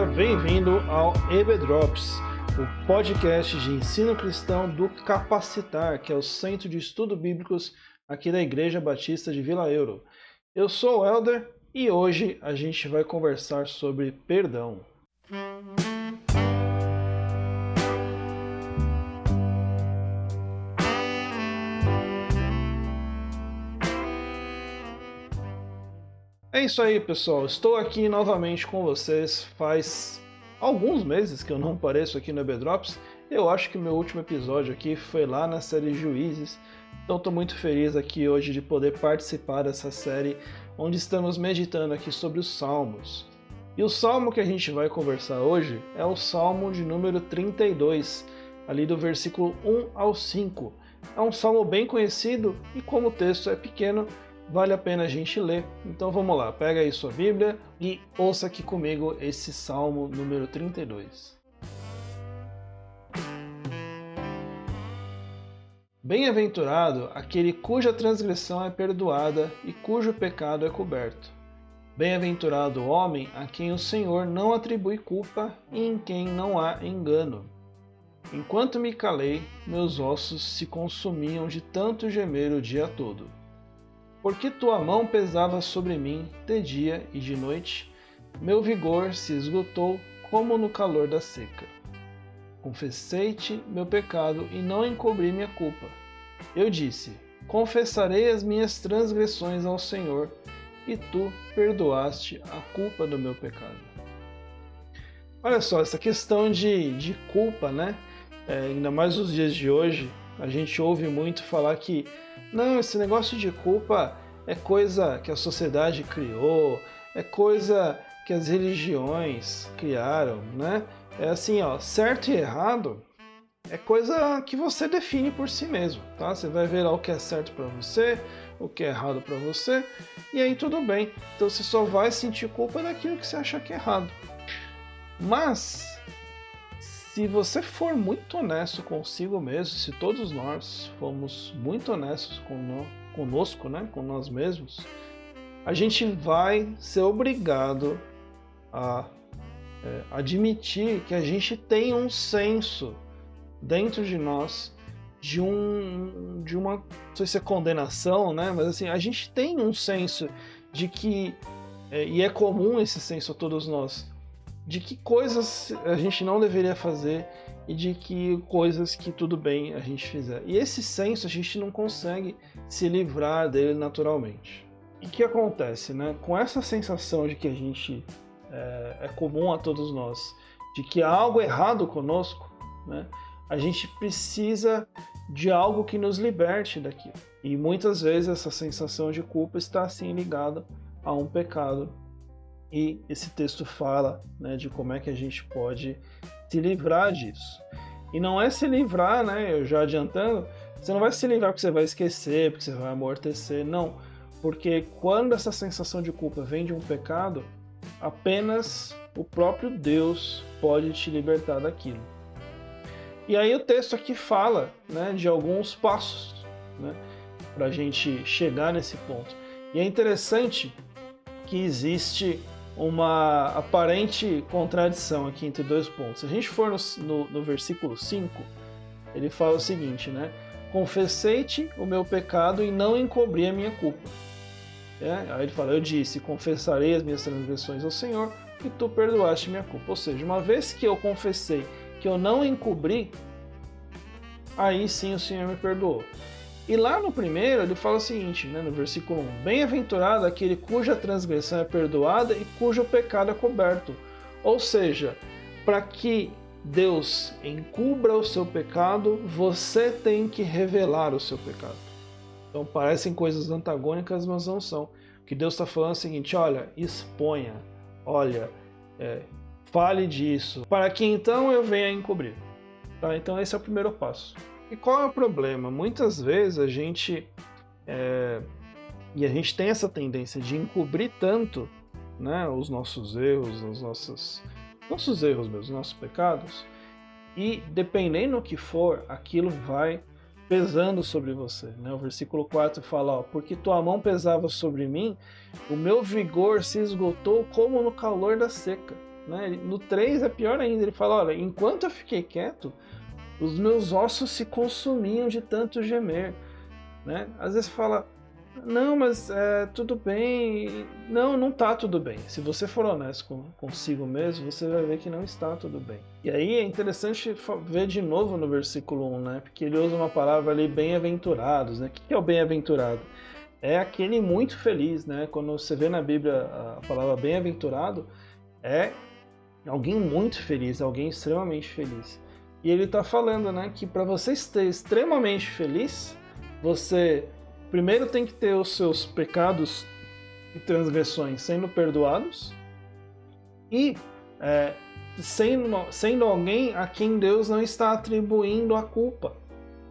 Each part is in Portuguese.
Seja bem-vindo ao EB Drops, o podcast de ensino cristão do Capacitar, que é o Centro de Estudo Bíblicos aqui da Igreja Batista de Vila Euro. Eu sou o Elder e hoje a gente vai conversar sobre perdão. É isso aí, pessoal. Estou aqui novamente com vocês. Faz alguns meses que eu não apareço aqui no Ebedrops. Eu acho que meu último episódio aqui foi lá na série Juízes. Então estou muito feliz aqui hoje de poder participar dessa série onde estamos meditando aqui sobre os Salmos. E o salmo que a gente vai conversar hoje é o Salmo de número 32, ali do versículo 1 ao 5. É um salmo bem conhecido e como o texto é pequeno, vale a pena a gente ler. Então vamos lá, pega aí sua Bíblia e ouça aqui comigo esse Salmo número 32. Bem-aventurado aquele cuja transgressão é perdoada e cujo pecado é coberto. Bem-aventurado o homem a quem o Senhor não atribui culpa e em quem não há engano. Enquanto me calei, meus ossos se consumiam de tanto gemer o dia todo. Porque tua mão pesava sobre mim de dia e de noite, meu vigor se esgotou como no calor da seca. Confessei-te meu pecado e não encobri minha culpa. Eu disse: Confessarei as minhas transgressões ao Senhor, e tu perdoaste a culpa do meu pecado. Olha só, essa questão de, de culpa, né? É, ainda mais nos dias de hoje, a gente ouve muito falar que não, esse negócio de culpa é coisa que a sociedade criou, é coisa que as religiões criaram, né? É assim, ó, certo e errado é coisa que você define por si mesmo, tá? Você vai ver lá o que é certo para você, o que é errado para você, e aí tudo bem. Então você só vai sentir culpa daquilo que você acha que é errado. Mas se você for muito honesto consigo mesmo, se todos nós formos muito honestos conosco, né, com nós mesmos, a gente vai ser obrigado a é, admitir que a gente tem um senso dentro de nós de um de uma não sei se é condenação, né, mas assim a gente tem um senso de que é, e é comum esse senso a todos nós de que coisas a gente não deveria fazer e de que coisas que tudo bem a gente fizer. E esse senso a gente não consegue se livrar dele naturalmente. E o que acontece, né? Com essa sensação de que a gente é, é comum a todos nós, de que há algo errado conosco, né? A gente precisa de algo que nos liberte daquilo. E muitas vezes essa sensação de culpa está assim ligada a um pecado e esse texto fala né, de como é que a gente pode se livrar disso. E não é se livrar, né? Eu já adiantando, você não vai se livrar porque você vai esquecer, porque você vai amortecer, não. Porque quando essa sensação de culpa vem de um pecado, apenas o próprio Deus pode te libertar daquilo. E aí o texto aqui fala né, de alguns passos né, para a gente chegar nesse ponto. E é interessante que existe uma aparente contradição aqui entre dois pontos. Se a gente for no, no, no versículo 5, ele fala o seguinte, né? Confessei-te o meu pecado e não encobri a minha culpa. É? Aí ele fala, eu disse, confessarei as minhas transgressões ao Senhor e tu perdoaste minha culpa. Ou seja, uma vez que eu confessei que eu não encobri, aí sim o Senhor me perdoou. E lá no primeiro ele fala o seguinte, né, no versículo 1: Bem-aventurado aquele cuja transgressão é perdoada e cujo pecado é coberto. Ou seja, para que Deus encubra o seu pecado, você tem que revelar o seu pecado. Então parecem coisas antagônicas, mas não são. O que Deus está falando é o seguinte: olha, exponha, olha, é, fale disso, para que então eu venha encobrir. Tá? Então esse é o primeiro passo. E qual é o problema? Muitas vezes a gente é, e a gente tem essa tendência de encobrir tanto, né, os nossos erros, os nossos nossos erros mesmo, os nossos pecados, e dependendo do que for, aquilo vai pesando sobre você. Né? O versículo 4 fala: ó, Porque tua mão pesava sobre mim, o meu vigor se esgotou como no calor da seca. Né? No 3 é pior ainda, ele fala, olha, enquanto eu fiquei quieto, os meus ossos se consumiam de tanto gemer. Né? Às vezes fala, não, mas é, tudo bem. Não, não tá tudo bem. Se você for honesto consigo mesmo, você vai ver que não está tudo bem. E aí é interessante ver de novo no versículo 1, né? Porque ele usa uma palavra ali, bem-aventurados, né? O que é o bem-aventurado? É aquele muito feliz, né? Quando você vê na Bíblia a palavra bem-aventurado, é alguém muito feliz, alguém extremamente feliz. E ele está falando, né, que para você estar extremamente feliz, você primeiro tem que ter os seus pecados e transgressões sendo perdoados e é, sendo, sendo alguém a quem Deus não está atribuindo a culpa.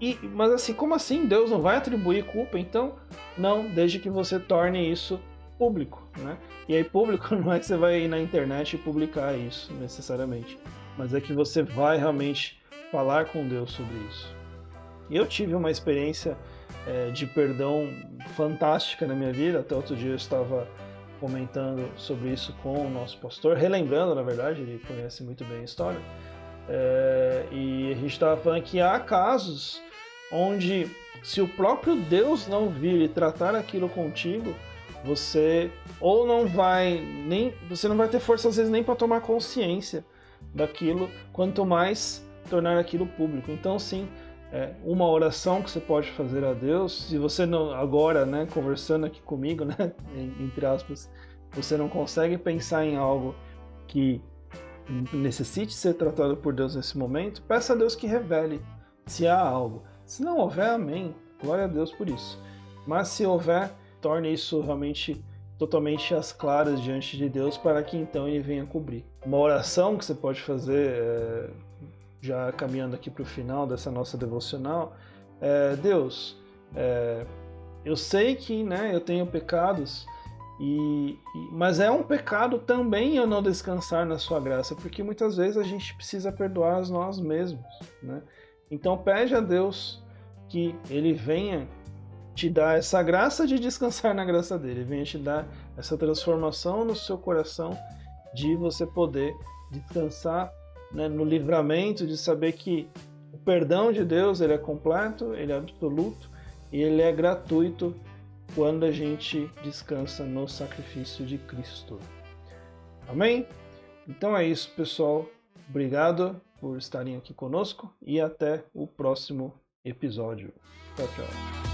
E, mas assim, como assim? Deus não vai atribuir culpa? Então, não, desde que você torne isso público, né? E aí público não é que você vai ir na internet e publicar isso necessariamente, mas é que você vai realmente falar com Deus sobre isso. Eu tive uma experiência é, de perdão fantástica na minha vida. Até outro dia eu estava comentando sobre isso com o nosso pastor, relembrando, na verdade, ele conhece muito bem a história. É, e a gente estava falando que há casos onde, se o próprio Deus não vir e tratar aquilo contigo, você ou não vai nem você não vai ter força às vezes nem para tomar consciência daquilo, quanto mais tornar aquilo público. Então, sim, é, uma oração que você pode fazer a Deus, se você não agora, né, conversando aqui comigo, né, entre aspas, você não consegue pensar em algo que necessite ser tratado por Deus nesse momento, peça a Deus que revele se há algo. Se não houver, amém. Glória a Deus por isso. Mas se houver, torne isso realmente totalmente às claras diante de Deus para que então ele venha cobrir. Uma oração que você pode fazer é já caminhando aqui para o final dessa nossa devocional, é, Deus, é, eu sei que né, eu tenho pecados, e, mas é um pecado também eu não descansar na sua graça, porque muitas vezes a gente precisa perdoar nós mesmos. Né? Então pede a Deus que Ele venha te dar essa graça de descansar na graça dele, venha te dar essa transformação no seu coração de você poder descansar né, no livramento de saber que o perdão de Deus ele é completo, ele é absoluto e ele é gratuito quando a gente descansa no sacrifício de Cristo. Amém? Então é isso, pessoal. Obrigado por estarem aqui conosco e até o próximo episódio. Tchau, tchau.